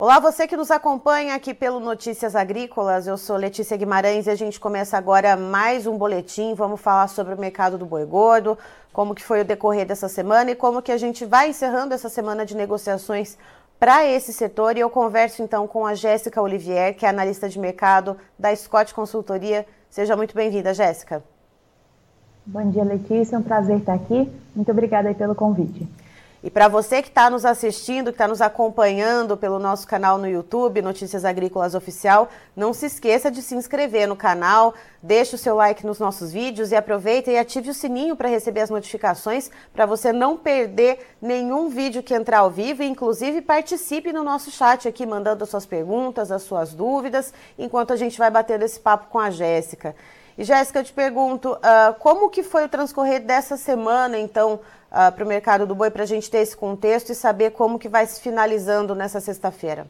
Olá, você que nos acompanha aqui pelo Notícias Agrícolas. Eu sou Letícia Guimarães e a gente começa agora mais um boletim. Vamos falar sobre o mercado do boi gordo, como que foi o decorrer dessa semana e como que a gente vai encerrando essa semana de negociações para esse setor. E eu converso então com a Jéssica Olivier, que é analista de mercado da Scott Consultoria. Seja muito bem-vinda, Jéssica. Bom dia, Letícia. É um prazer estar aqui. Muito obrigada pelo convite. E para você que está nos assistindo, que está nos acompanhando pelo nosso canal no YouTube, Notícias Agrícolas Oficial, não se esqueça de se inscrever no canal, deixe o seu like nos nossos vídeos e aproveita e ative o sininho para receber as notificações, para você não perder nenhum vídeo que entrar ao vivo e, inclusive, participe no nosso chat aqui, mandando as suas perguntas, as suas dúvidas, enquanto a gente vai batendo esse papo com a Jéssica. E Jéssica, eu te pergunto, uh, como que foi o transcorrer dessa semana, então, uh, ah, para o mercado do boi, para a gente ter esse contexto e saber como que vai se finalizando nessa sexta-feira?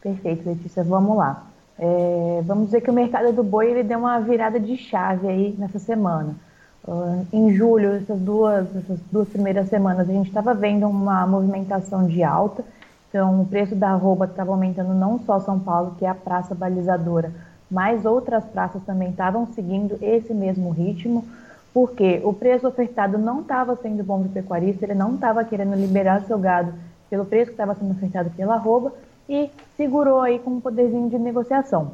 Perfeito, Letícia, vamos lá. É, vamos dizer que o mercado do boi ele deu uma virada de chave aí nessa semana. Uh, em julho, essas duas, essas duas primeiras semanas, a gente estava vendo uma movimentação de alta. Então, o preço da arroba estava aumentando não só São Paulo, que é a praça balizadora, mas outras praças também estavam seguindo esse mesmo ritmo, porque o preço ofertado não estava sendo bom para o pecuarista, ele não estava querendo liberar seu gado pelo preço que estava sendo ofertado pela arroba e segurou aí com um poderzinho de negociação.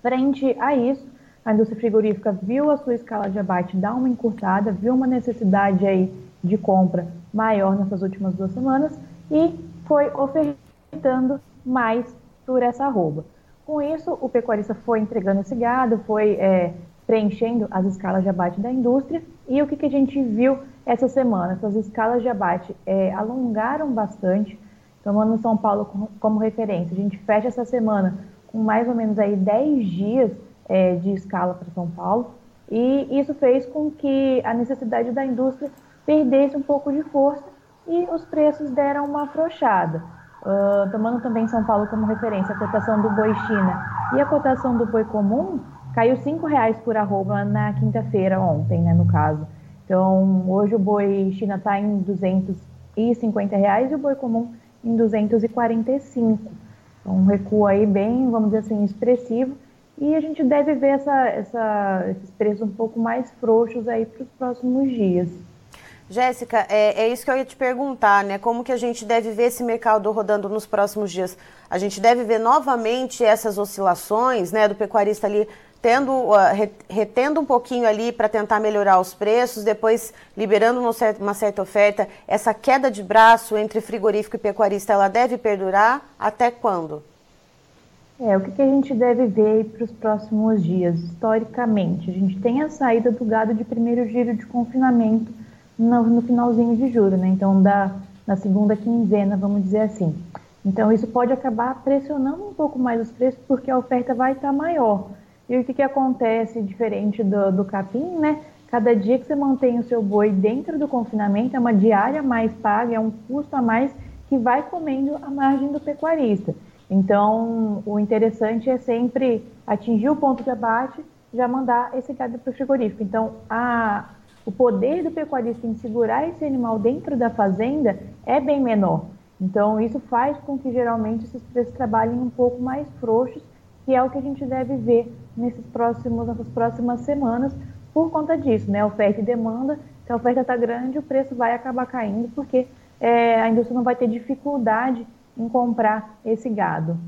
Frente a isso, a indústria frigorífica viu a sua escala de abate dar uma encurtada, viu uma necessidade aí de compra maior nessas últimas duas semanas e foi ofertando mais por essa arroba. Com isso, o pecuarista foi entregando esse gado, foi é, preenchendo as escalas de abate da indústria. E o que, que a gente viu essa semana? Essas escalas de abate é, alongaram bastante, tomando São Paulo como, referência. A gente fecha essa semana com mais ou menos aí 10 dias é, de escala para São Paulo. E isso fez com que a necessidade da indústria perdesse um pouco de força e os preços deram uma afrouxada. Uh, tomando também São Paulo como referência, a cotação do boi China e a cotação do boi comum caiu R$ reais por arroba na quinta-feira, ontem, né, no caso. Então, hoje o boi China está em R$ reais e o boi comum em 245. Então, um recuo aí bem, vamos dizer assim, expressivo. E a gente deve ver essa, essa, esses preços um pouco mais frouxos aí para os próximos dias. Jéssica, é, é, isso que eu ia te perguntar, né? Como que a gente deve ver esse mercado rodando nos próximos dias? A gente deve ver novamente essas oscilações, né? Do pecuarista ali tendo, uh, retendo um pouquinho ali para tentar melhorar os preços, depois liberando uma certa oferta. Essa queda de braço entre frigorífico e pecuarista, ela deve perdurar até quando? É, o que, que a gente deve ver para os próximos dias? Historicamente, a gente tem a saída do gado de primeiro giro de confinamento no, no finalzinho de julho, né? Então, da, na segunda quinzena, vamos dizer assim. Então, isso pode acabar pressionando um pouco mais os preços, porque a oferta vai estar maior. E o que, que acontece diferente do, do capim, né? Cada dia que você mantém o seu boi dentro do confinamento, é uma diária mais paga, é um custo a mais que vai comendo a margem do pecuarista. Então, o interessante é sempre atingir o ponto de abate, já mandar esse gado para o frigorífico. Então, a, o poder do pecuarista em segurar esse animal dentro da fazenda é bem menor. Então, isso faz com que geralmente esses preços trabalhem um pouco mais frouxos, que é o que a gente deve ver nesses próximos, nessas próximas semanas, por conta disso, né? Oferta e demanda. Se a oferta está grande, o preço vai acabar caindo, porque é, a indústria não vai ter dificuldade em comprar esse gado.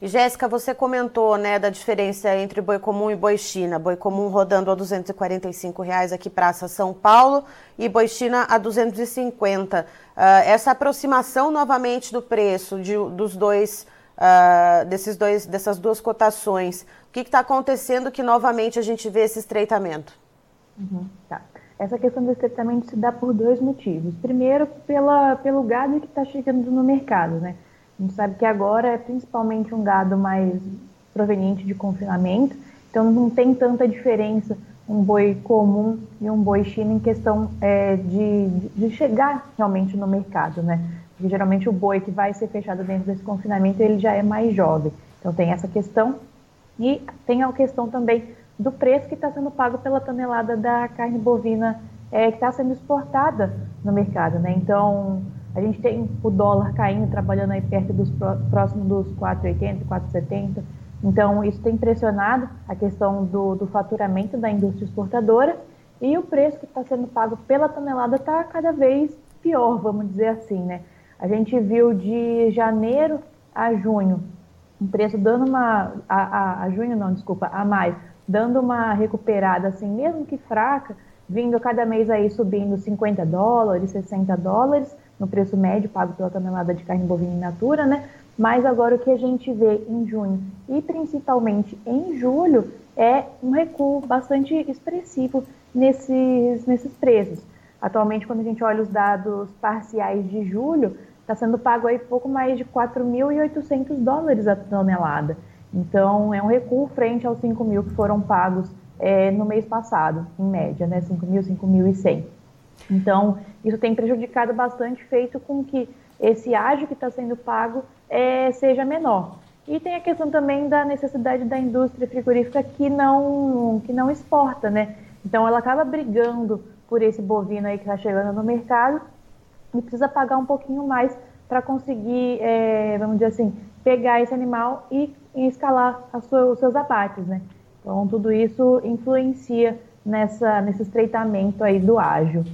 E Jéssica, você comentou né, da diferença entre boi comum e boi China. Boi comum rodando a 245 reais aqui Praça São Paulo e boi China a 250. Uh, ah, essa aproximação novamente do preço de, dos dois, uh, desses dois, dessas duas cotações, o que está acontecendo que novamente a gente vê esse estreitamento? Uhum, tá. Essa questão do estreitamento se dá por dois motivos. Primeiro, pela, pelo gado que está chegando no mercado, né? A gente sabe que agora é principalmente um gado mais proveniente de confinamento, então não tem tanta diferença um boi comum e um boi chino em questão é, de, de chegar realmente no mercado, né? Geralmente o boi que vai ser fechado dentro desse confinamento ele já é mais jovem. Então tem essa questão e tem a questão também do preço que está sendo pago pela tonelada da carne bovina é, que está sendo exportada no mercado, né? Então a gente tem o dólar caindo, trabalhando aí perto dos próximos dos 4,80, 4,70. Então, isso tem pressionado a questão do, do faturamento da indústria exportadora e o preço que está sendo pago pela tonelada está cada vez pior, vamos dizer assim, né? A gente viu de janeiro a junho um preço dando uma a, a, a junho não, desculpa, a maio, dando uma recuperada assim, mesmo que fraca, vindo cada mês aí subindo 50 dólares, 60 dólares no preço médio pago pela tonelada de carne bovina in natura, né? Mas agora o que a gente vê em junho e principalmente em julho é um recuo bastante expressivo nesses, nesses preços. Atualmente, quando a gente olha os dados parciais de julho, está sendo pago aí pouco mais de 4.800 dólares a tonelada. Então, é um recuo frente aos 5 mil que foram pagos é, no mês passado, em média, né? 5 mil, 5.100. Então, isso tem prejudicado bastante, feito com que esse ágio que está sendo pago é, seja menor. E tem a questão também da necessidade da indústria frigorífica que não, que não exporta, né? Então, ela acaba brigando por esse bovino aí que está chegando no mercado e precisa pagar um pouquinho mais para conseguir, é, vamos dizer assim, pegar esse animal e, e escalar sua, os seus abates, né? Então, tudo isso influencia nessa, nesse estreitamento aí do ágio.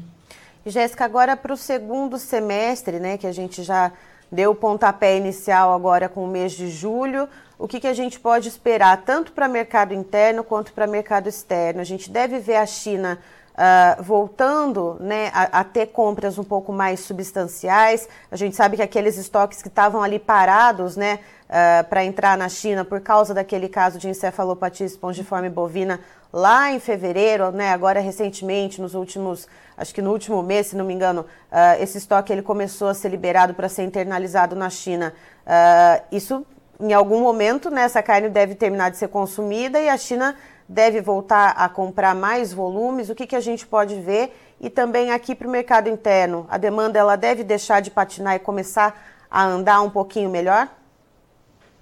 Jéssica, agora para o segundo semestre, né, que a gente já deu o pontapé inicial agora com o mês de julho, o que, que a gente pode esperar tanto para mercado interno quanto para mercado externo? A gente deve ver a China Uh, voltando né, a, a, ter compras um pouco mais substanciais. A gente sabe que aqueles estoques que estavam ali parados né, uh, para entrar na China por causa daquele caso de encefalopatia espongiforme bovina lá em fevereiro, né, agora recentemente, nos últimos, acho que no último mês, se não me engano, uh, esse estoque ele começou a ser liberado para ser internalizado na China. isso, em algum momento, né, essa carne deve terminar de ser consumida e a China deve voltar a comprar mais volumes? O que, que a gente pode ver? E também aqui para o mercado interno, a demanda ela deve deixar de patinar e começar a andar um pouquinho melhor?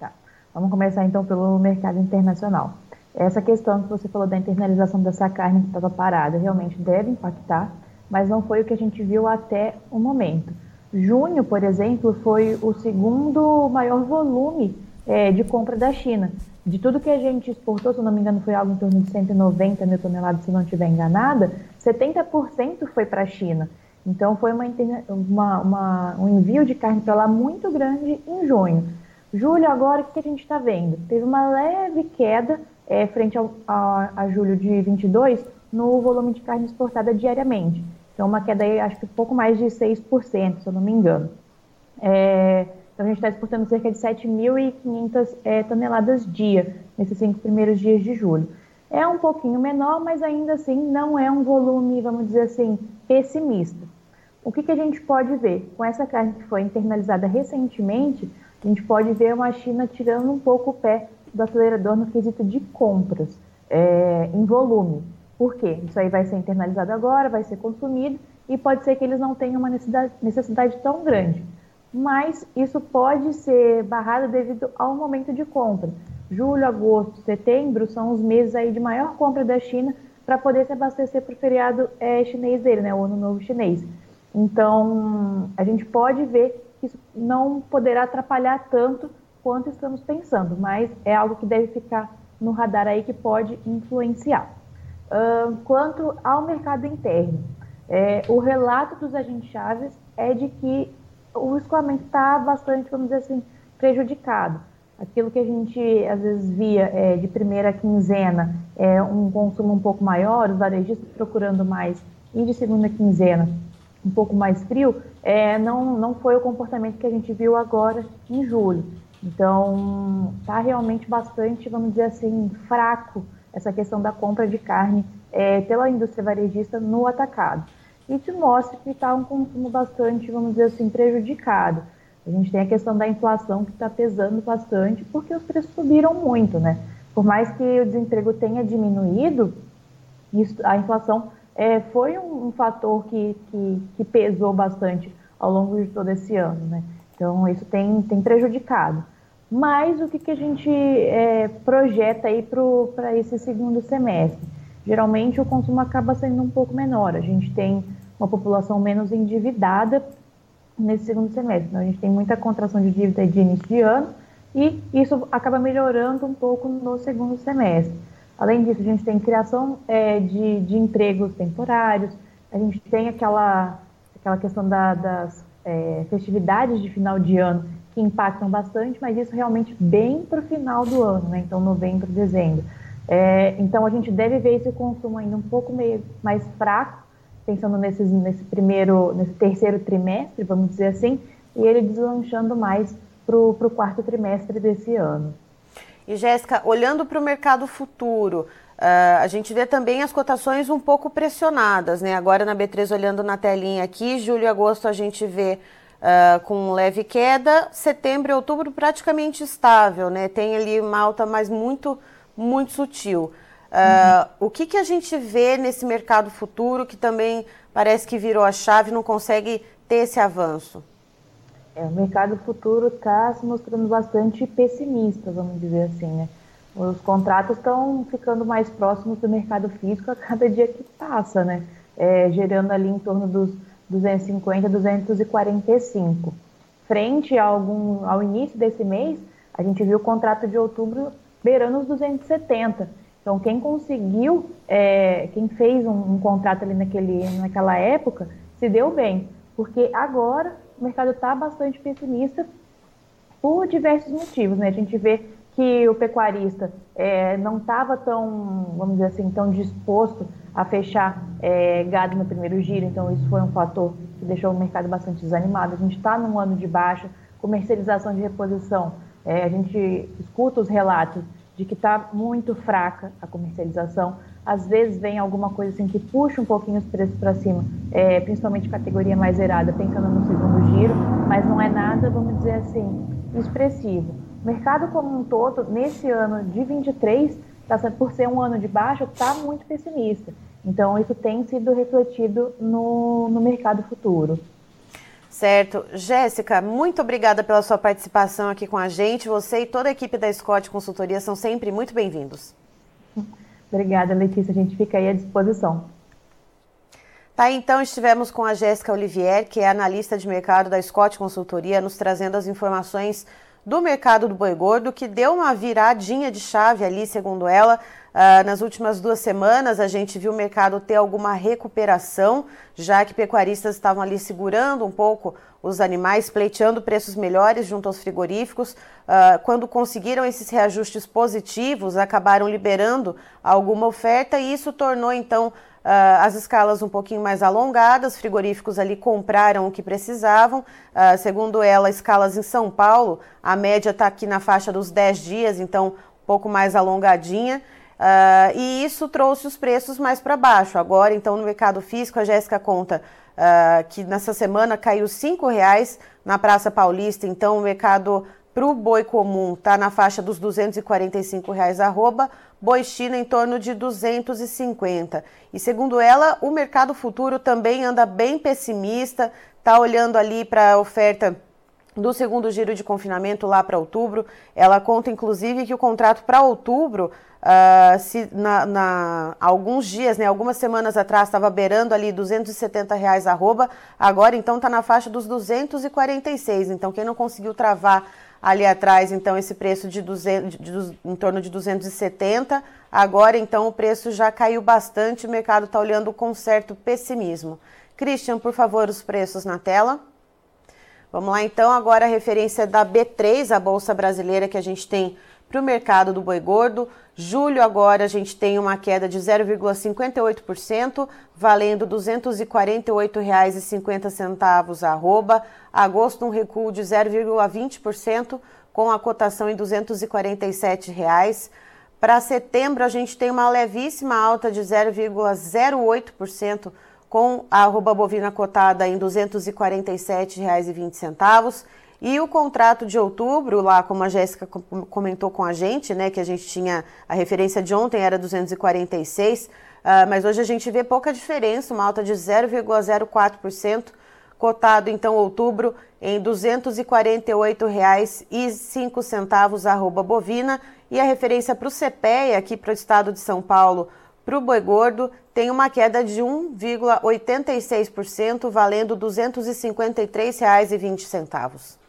Tá. Vamos começar então pelo mercado internacional. Essa questão que você falou da internalização dessa carne que estava parada realmente deve impactar, mas não foi o que a gente viu até o momento. Junho, por exemplo, foi o segundo maior volume é, de compra da China. De tudo que a gente exportou, se não me engano, foi algo em torno de 190 mil toneladas, se não estiver enganada, 70% foi para a China. Então, foi uma, uma, uma, um envio de carne para lá muito grande em junho. Julho, agora, o que a gente está vendo? Teve uma leve queda é, frente ao, a, a, julho de 22 no volume de carne exportada diariamente. Então, uma queda aí, acho que pouco mais de 6%, se eu não me engano. É, então, a gente está exportando cerca de 7.500 é, toneladas dia, nesses cinco primeiros dias de julho. É um pouquinho menor, mas ainda assim não é um volume, vamos dizer assim, pessimista. O que, que a gente pode ver? Com essa carne que foi internalizada recentemente, a gente pode ver uma China tirando um pouco o pé do acelerador no quesito de compras é, em volume. Por quê? Isso aí vai ser internalizado agora, vai ser consumido e pode ser que eles não tenham uma necessidade, necessidade tão grande mas isso pode ser barrado devido ao momento de compra. Julho, agosto, setembro são os meses aí de maior compra da China para poder se abastecer para o feriado é, chinês dele, né, o Ano Novo Chinês. Então, a gente pode ver que isso não poderá atrapalhar tanto quanto estamos pensando, mas é algo que deve ficar no radar aí que pode influenciar. Uh, quanto ao mercado interno, é, o relato dos agentes chaves é de que o escoamento está bastante, vamos dizer assim, prejudicado. Aquilo que a gente às vezes via é, de primeira quinzena é um consumo um pouco maior, os varejistas procurando mais, e de segunda quinzena um pouco mais frio, é, não, não foi o comportamento que a gente viu agora em julho. Então, está realmente bastante, vamos dizer assim, fraco essa questão da compra de carne é, pela indústria varejista no atacado te mostra que está um consumo bastante, vamos dizer assim, prejudicado. A gente tem a questão da inflação que está pesando bastante, porque os preços subiram muito, né? Por mais que o desemprego tenha diminuído, isso, a inflação é, foi um, um fator que, que, que, pesou bastante ao longo de todo esse ano, né? Então, isso tem, tem prejudicado. Mas o que, que a gente é, projeta aí para esse segundo semestre? Geralmente o consumo acaba sendo um pouco menor. A gente tem uma população menos endividada nesse segundo semestre. Então, a gente tem muita contração de dívida de início de ano e isso acaba melhorando um pouco no segundo semestre. Além disso, a gente tem criação é, de, de empregos temporários, a gente tem aquela, aquela questão da, das é, festividades de final de ano que impactam bastante, mas isso realmente bem para o final do ano, né? então novembro, dezembro. É, então a gente deve ver esse consumo ainda um pouco meio mais fraco, pensando nesses, nesse primeiro, nesse terceiro trimestre, vamos dizer assim, e ele deslanchando mais para o quarto trimestre desse ano. E Jéssica, olhando para o mercado futuro, uh, a gente vê também as cotações um pouco pressionadas, né? Agora na B3 olhando na telinha aqui, julho e agosto a gente vê uh, com leve queda, setembro e outubro praticamente estável, né? Tem ali uma alta, mas muito, muito sutil. Uh, uhum. O que, que a gente vê nesse mercado futuro que também parece que virou a chave, não consegue ter esse avanço? É, o mercado futuro está se mostrando bastante pessimista, vamos dizer assim, né? Os contratos estão ficando mais próximos do mercado físico a cada dia que passa, né? É, gerando ali em torno dos 250, 245. Frente a algum, ao início desse mês, a gente viu o contrato de outubro beirando os 270. Então, quem conseguiu, é, quem fez um, um contrato ali naquele, naquela época, se deu bem, porque agora o mercado está bastante pessimista por diversos motivos. Né? A gente vê que o pecuarista é, não estava tão, vamos dizer assim, tão disposto a fechar é, gado no primeiro giro, então isso foi um fator que deixou o mercado bastante desanimado. A gente está num ano de baixa, comercialização de reposição, é, a gente escuta os relatos de que está muito fraca a comercialização. Às vezes vem alguma coisa assim que puxa um pouquinho os preços para cima, é, principalmente categoria mais zerada, pensando no segundo giro, mas não é nada, vamos dizer assim, expressivo. O mercado como um todo, nesse ano de 23, tá, por ser um ano de baixa, está muito pessimista. Então, isso tem sido refletido no, no mercado futuro. Certo. Jéssica, muito obrigada pela sua participação aqui com a gente. Você e toda a equipe da Scott Consultoria são sempre muito bem-vindos. Obrigada, Letícia. A gente fica aí à disposição. Tá, então estivemos com a Jéssica Olivier, que é analista de mercado da Scott Consultoria, nos trazendo as informações do mercado do boi gordo, que deu uma viradinha de chave ali, segundo ela. Uh, nas últimas duas semanas, a gente viu o mercado ter alguma recuperação, já que pecuaristas estavam ali segurando um pouco os animais, pleiteando preços melhores junto aos frigoríficos. Uh, quando conseguiram esses reajustes positivos, acabaram liberando alguma oferta e isso tornou então Uh, as escalas um pouquinho mais alongadas, frigoríficos ali compraram o que precisavam. Segundo ela, escalas em São Paulo, a média está aqui na faixa dos 10 dias, então um pouco mais alongadinha. Uh, e isso trouxe os preços mais para baixo. Agora, então, no mercado físico, a Jéssica conta que nessa semana caiu R$ reais na Praça Paulista, então o mercado para o boi comum está na faixa dos 245 reais arroba, boi China em torno de 250. E segundo ela, o mercado futuro também anda bem pessimista, está olhando ali para a oferta do segundo giro de confinamento lá para outubro. Ela conta, inclusive, que o contrato para outubro, uh, se na, na, alguns dias, né, algumas semanas atrás, estava beirando ali 270 reais arroba, agora então está na faixa dos 246. Então, quem não conseguiu travar ali atrás, então, esse preço de, 200, de, de, em torno de 270. Agora, então, o preço já caiu bastante, o mercado está olhando com certo pessimismo. Christian, por favor, os preços na tela. Vamos lá, então, agora a referência da B3, a Bolsa Brasileira, que a gente tem para o mercado do boi gordo. Julho agora a gente tem uma queda de 0,58%, valendo R$ 248,50 arroba. Agosto um recuo de 0,20%, com a cotação em 247 reais. Para setembro a gente tem uma levíssima alta de 0,08%, com a arroba bovina cotada em R$ 247,20. E o contrato de outubro, lá como a Jéssica comentou com a gente, né, que a gente tinha a referência de ontem era 246, uh, ah, mas hoje a gente vê pouca diferença, uma alta de 0,04%, cotado então outubro em R$ 248,05 arroba bovina e a referência para o CPEA aqui para o estado de São Paulo Para o boi gordo, tem uma queda de 1,86%, valendo R$ 253,20.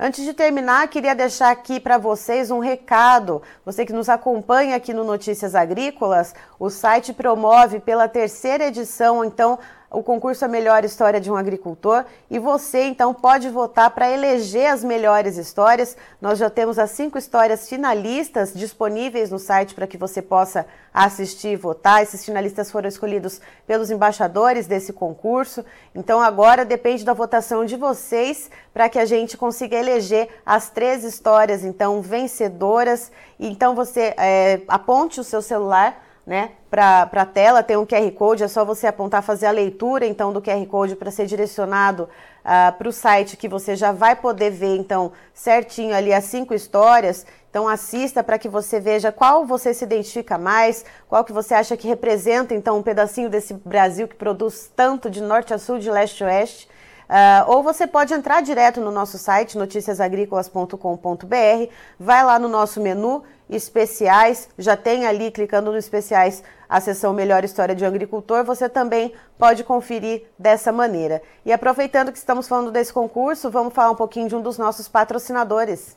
Antes de terminar, queria deixar aqui para vocês um recado. Você que nos acompanha aqui no Notícias Agrícolas, o site promove pela terceira edição, então, o concurso A Melhor História de um Agricultor e você então pode votar para eleger as melhores histórias. Nós já temos as cinco histórias finalistas disponíveis no site para que você possa assistir e votar. Esses finalistas foram escolhidos pelos embaixadores desse concurso. Então agora depende da votação de vocês para que a gente consiga eleger as três histórias então vencedoras. Então você é, aponte o seu celular né, para a tela, tem um QR Code, é só você apontar, fazer a leitura então do QR Code para ser direcionado uh, ah, para o site que você já vai poder ver então certinho ali as cinco histórias. Então assista para que você veja qual você se identifica mais, qual que você acha que representa então um pedacinho desse Brasil que produz tanto de norte a sul, de leste a oeste. Uh, ou você pode entrar direto no nosso site, noticiasagricolas.com.br, vai lá no nosso menu especiais, já tem ali, clicando no especiais, a seção Melhor História de Agricultor, você também pode conferir dessa maneira. E aproveitando que estamos falando desse concurso, vamos falar um pouquinho de um dos nossos patrocinadores.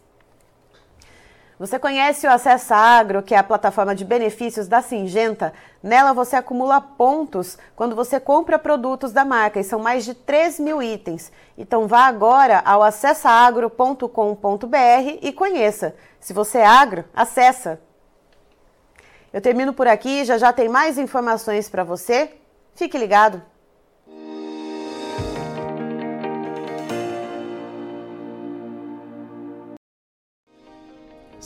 Você conhece o Acessa Agro, que é a plataforma de benefícios da Singenta? Nela você acumula pontos quando você compra produtos da marca e são mais de 3 mil itens. Então vá agora ao acessaagro.com.br e conheça. Se você é agro, acessa! Eu termino por aqui, já já tem mais informações para você. Fique ligado!